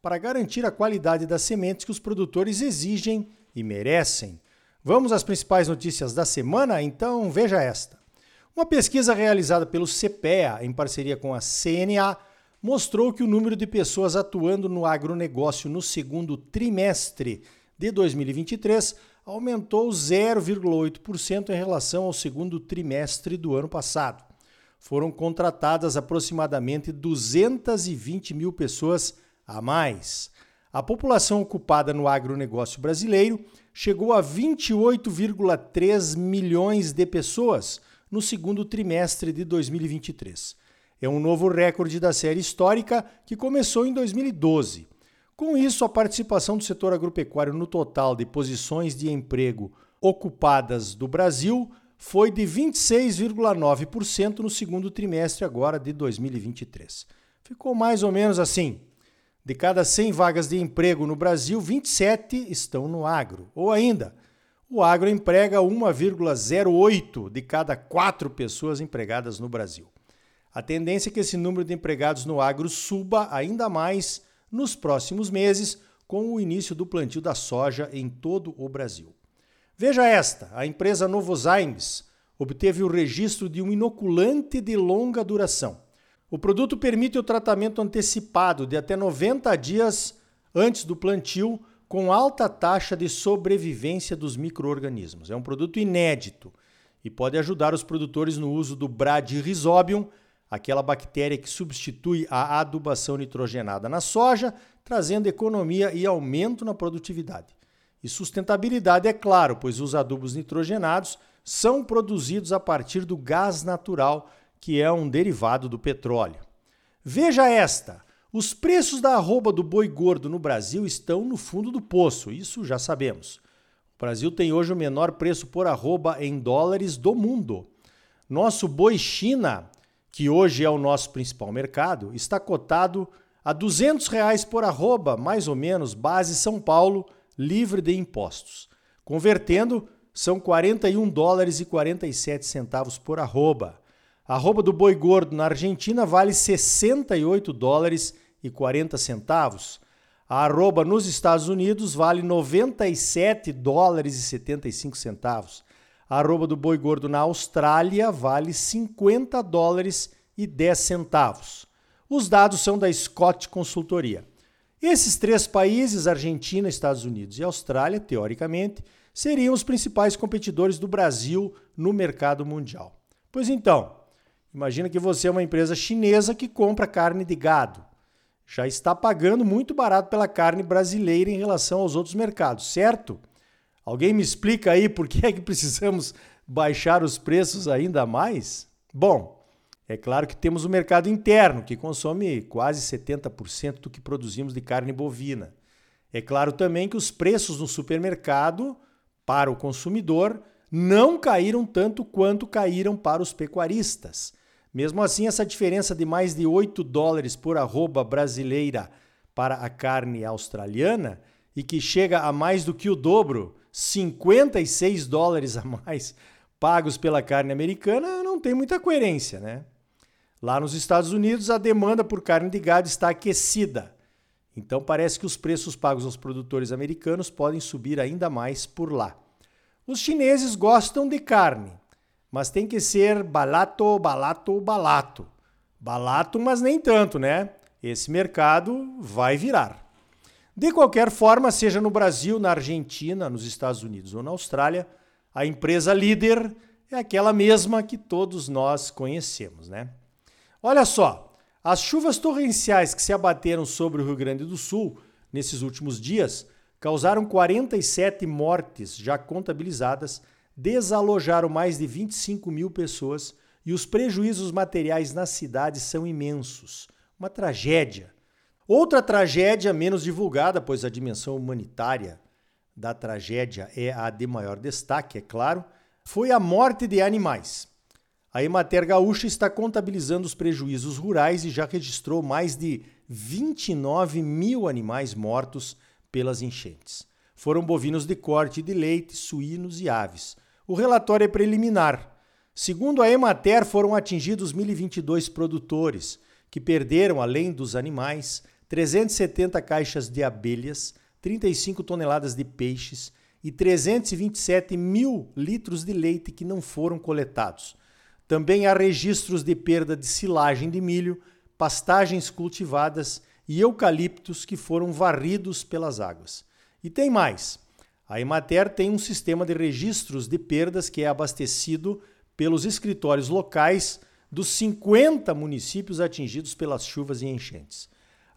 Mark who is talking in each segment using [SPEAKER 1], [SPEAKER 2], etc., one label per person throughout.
[SPEAKER 1] para garantir a qualidade das sementes que os produtores exigem e merecem. Vamos às principais notícias da semana? Então veja esta. Uma pesquisa realizada pelo CPEA, em parceria com a CNA, mostrou que o número de pessoas atuando no agronegócio no segundo trimestre de 2023 aumentou 0,8% em relação ao segundo trimestre do ano passado. Foram contratadas aproximadamente 220 mil pessoas a mais. A população ocupada no agronegócio brasileiro chegou a 28,3 milhões de pessoas no segundo trimestre de 2023. É um novo recorde da série histórica que começou em 2012. Com isso, a participação do setor agropecuário no total de posições de emprego ocupadas do Brasil foi de 26,9% no segundo trimestre agora de 2023. Ficou mais ou menos assim: de cada 100 vagas de emprego no Brasil, 27 estão no agro. Ou ainda, o agro emprega 1,08 de cada quatro pessoas empregadas no Brasil. A tendência é que esse número de empregados no agro suba ainda mais nos próximos meses, com o início do plantio da soja em todo o Brasil. Veja esta: a empresa Novozymes obteve o registro de um inoculante de longa duração. O produto permite o tratamento antecipado de até 90 dias antes do plantio, com alta taxa de sobrevivência dos microorganismos. É um produto inédito e pode ajudar os produtores no uso do Bradyrhizobium, aquela bactéria que substitui a adubação nitrogenada na soja, trazendo economia e aumento na produtividade. E sustentabilidade, é claro, pois os adubos nitrogenados são produzidos a partir do gás natural que é um derivado do petróleo. Veja esta: os preços da arroba do boi gordo no Brasil estão no fundo do poço, isso já sabemos. O Brasil tem hoje o menor preço por arroba em dólares do mundo. Nosso boi China, que hoje é o nosso principal mercado, está cotado a 200 reais por arroba, mais ou menos, base São Paulo, livre de impostos. Convertendo, são 41 dólares e 47 centavos por arroba. Arroba do boi gordo na Argentina vale 68 dólares e 40 centavos. A arroba nos Estados Unidos vale 97 dólares e 75 centavos. A arroba do boi gordo na Austrália vale 50 dólares e 10 centavos. Os dados são da Scott Consultoria. Esses três países, Argentina, Estados Unidos e Austrália, teoricamente, seriam os principais competidores do Brasil no mercado mundial. Pois então, Imagina que você é uma empresa chinesa que compra carne de gado. Já está pagando muito barato pela carne brasileira em relação aos outros mercados, certo? Alguém me explica aí por que é que precisamos baixar os preços ainda mais? Bom, é claro que temos o mercado interno, que consome quase 70% do que produzimos de carne bovina. É claro também que os preços no supermercado para o consumidor não caíram tanto quanto caíram para os pecuaristas. Mesmo assim, essa diferença de mais de 8 dólares por arroba brasileira para a carne australiana e que chega a mais do que o dobro, 56 dólares a mais pagos pela carne americana, não tem muita coerência, né? Lá nos Estados Unidos, a demanda por carne de gado está aquecida. Então parece que os preços pagos aos produtores americanos podem subir ainda mais por lá. Os chineses gostam de carne, mas tem que ser balato, balato, balato. Balato, mas nem tanto, né? Esse mercado vai virar. De qualquer forma, seja no Brasil, na Argentina, nos Estados Unidos ou na Austrália, a empresa líder é aquela mesma que todos nós conhecemos, né? Olha só, as chuvas torrenciais que se abateram sobre o Rio Grande do Sul nesses últimos dias causaram 47 mortes já contabilizadas desalojaram mais de 25 mil pessoas e os prejuízos materiais na cidade são imensos. Uma tragédia. Outra tragédia menos divulgada, pois a dimensão humanitária da tragédia é a de maior destaque, é claro, foi a morte de animais. A Emater Gaúcha está contabilizando os prejuízos rurais e já registrou mais de 29 mil animais mortos pelas enchentes. Foram bovinos de corte de leite, suínos e aves. O relatório é preliminar. Segundo a Emater, foram atingidos 1.022 produtores, que perderam, além dos animais, 370 caixas de abelhas, 35 toneladas de peixes e 327 mil litros de leite que não foram coletados. Também há registros de perda de silagem de milho, pastagens cultivadas e eucaliptos que foram varridos pelas águas. E tem mais. A Emater tem um sistema de registros de perdas que é abastecido pelos escritórios locais dos 50 municípios atingidos pelas chuvas e enchentes.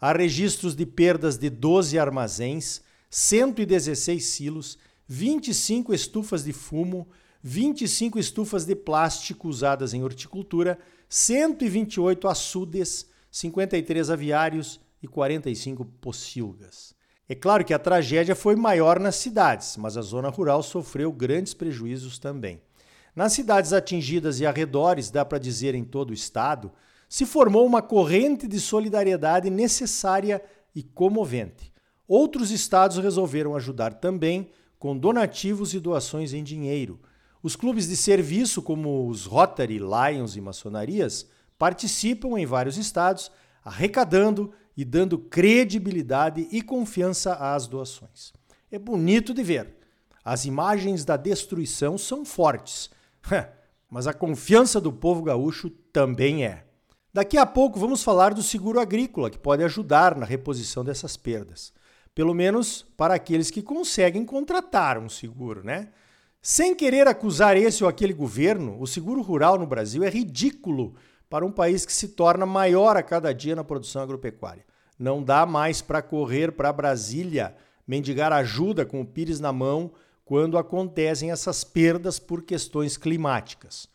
[SPEAKER 1] Há registros de perdas de 12 armazéns, 116 silos, 25 estufas de fumo, 25 estufas de plástico usadas em horticultura, 128 açudes, 53 aviários e 45 pocilgas. É claro que a tragédia foi maior nas cidades, mas a zona rural sofreu grandes prejuízos também. Nas cidades atingidas e arredores, dá para dizer em todo o estado, se formou uma corrente de solidariedade necessária e comovente. Outros estados resolveram ajudar também com donativos e doações em dinheiro. Os clubes de serviço, como os Rotary, Lions e maçonarias, participam em vários estados, arrecadando e dando credibilidade e confiança às doações. É bonito de ver. As imagens da destruição são fortes, mas a confiança do povo gaúcho também é. Daqui a pouco vamos falar do seguro agrícola, que pode ajudar na reposição dessas perdas. Pelo menos para aqueles que conseguem contratar um seguro, né? Sem querer acusar esse ou aquele governo, o seguro rural no Brasil é ridículo para um país que se torna maior a cada dia na produção agropecuária. Não dá mais para correr para Brasília, mendigar ajuda com o pires na mão quando acontecem essas perdas por questões climáticas.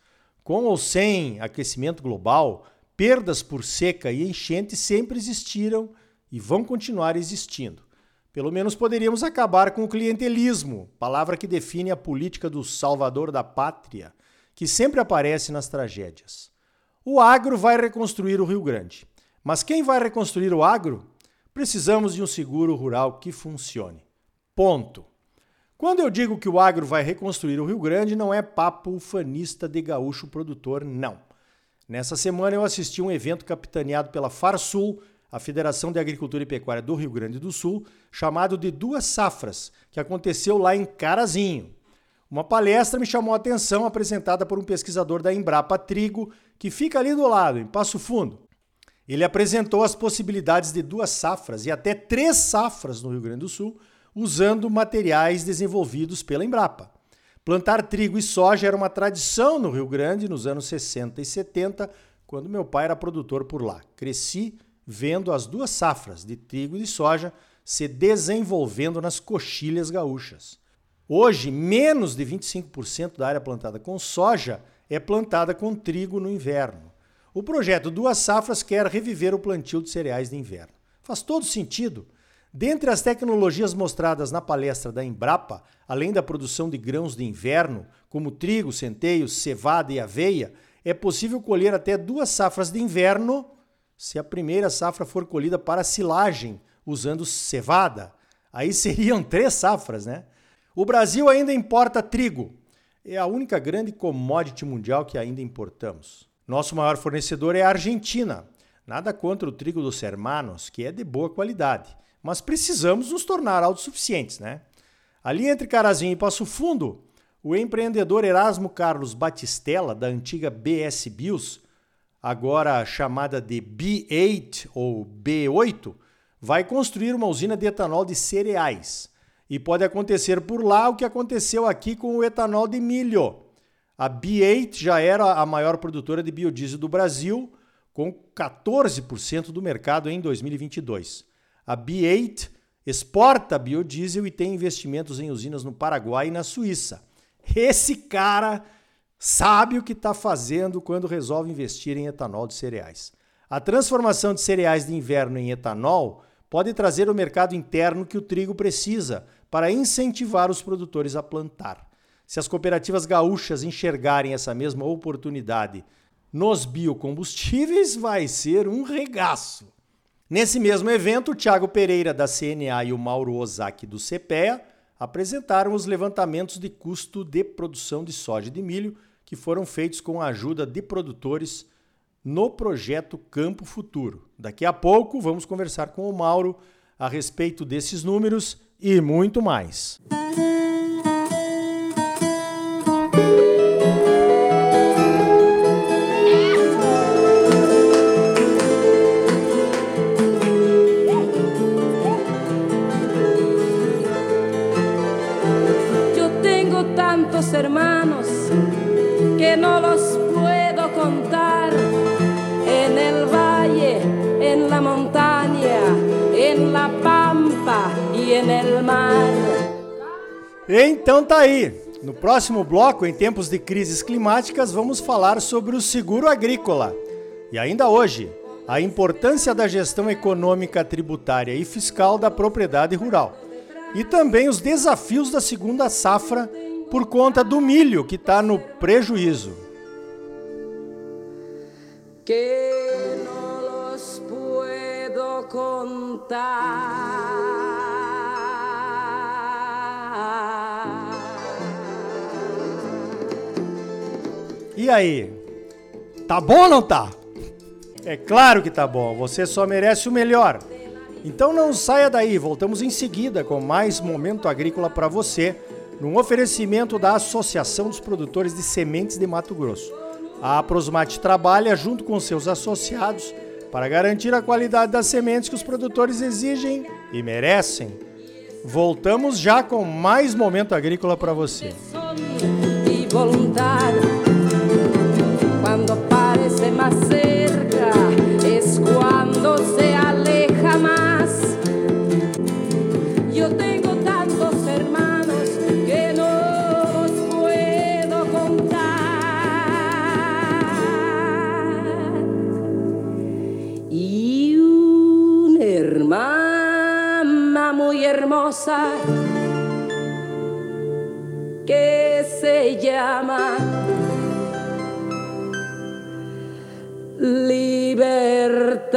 [SPEAKER 1] Com ou sem aquecimento global, Perdas por seca e enchente sempre existiram e vão continuar existindo. Pelo menos poderíamos acabar com o clientelismo, palavra que define a política do salvador da pátria, que sempre aparece nas tragédias. O agro vai reconstruir o Rio Grande. Mas quem vai reconstruir o agro? Precisamos de um seguro rural que funcione. Ponto. Quando eu digo que o agro vai reconstruir o Rio Grande, não é papo ufanista de gaúcho produtor, não. Nessa semana eu assisti um evento capitaneado pela Farsul, a Federação de Agricultura e Pecuária do Rio Grande do Sul, chamado de Duas Safras, que aconteceu lá em Carazinho. Uma palestra me chamou a atenção, apresentada por um pesquisador da Embrapa Trigo, que fica ali do lado, em Passo Fundo. Ele apresentou as possibilidades de duas safras e até três safras no Rio Grande do Sul, usando materiais desenvolvidos pela Embrapa. Plantar trigo e soja era uma tradição no Rio Grande nos anos 60 e 70, quando meu pai era produtor por lá. Cresci vendo as duas safras de trigo e de soja se desenvolvendo nas coxilhas gaúchas. Hoje, menos de 25% da área plantada com soja é plantada com trigo no inverno. O projeto Duas Safras quer reviver o plantio de cereais de inverno. Faz todo sentido. Dentre as tecnologias mostradas na palestra da Embrapa, além da produção de grãos de inverno, como trigo, centeio, cevada e aveia, é possível colher até duas safras de inverno se a primeira safra for colhida para silagem, usando cevada. Aí seriam três safras, né? O Brasil ainda importa trigo. É a única grande commodity mundial que ainda importamos. Nosso maior fornecedor é a Argentina. Nada contra o trigo dos hermanos, que é de boa qualidade mas precisamos nos tornar autossuficientes, né? Ali entre Carazinho e Passo Fundo, o empreendedor Erasmo Carlos Batistella, da antiga BS Bios, agora chamada de B8 ou B8, vai construir uma usina de etanol de cereais. E pode acontecer por lá o que aconteceu aqui com o etanol de milho. A B8 já era a maior produtora de biodiesel do Brasil, com 14% do mercado em 2022. A B8 exporta biodiesel e tem investimentos em usinas no Paraguai e na Suíça. Esse cara sabe o que está fazendo quando resolve investir em etanol de cereais. A transformação de cereais de inverno em etanol pode trazer o mercado interno que o trigo precisa para incentivar os produtores a plantar. Se as cooperativas gaúchas enxergarem essa mesma oportunidade nos biocombustíveis, vai ser um regaço. Nesse mesmo evento, o Tiago Pereira da CNA e o Mauro Ozaki do CPEA apresentaram os levantamentos de custo de produção de soja e de milho que foram feitos com a ajuda de produtores no projeto Campo Futuro. Daqui a pouco vamos conversar com o Mauro a respeito desses números e muito mais.
[SPEAKER 2] Que no los puedo contar en el valle, en la montaña, en la pampa y en el mar.
[SPEAKER 1] Então tá aí. No próximo bloco, em tempos de crises climáticas, vamos falar sobre o seguro agrícola. E ainda hoje, a importância da gestão econômica, tributária e fiscal da propriedade rural. E também os desafios da segunda safra por conta do milho que está no prejuízo.
[SPEAKER 2] Que não los puedo contar.
[SPEAKER 1] E aí? Tá bom ou não tá? É claro que tá bom, você só merece o melhor. Então não saia daí, voltamos em seguida com mais momento agrícola para você num oferecimento da Associação dos Produtores de Sementes de Mato Grosso. A Prosmate trabalha junto com seus associados para garantir a qualidade das sementes que os produtores exigem e merecem. Voltamos já com mais momento agrícola para você.
[SPEAKER 2] Que se llama libertad.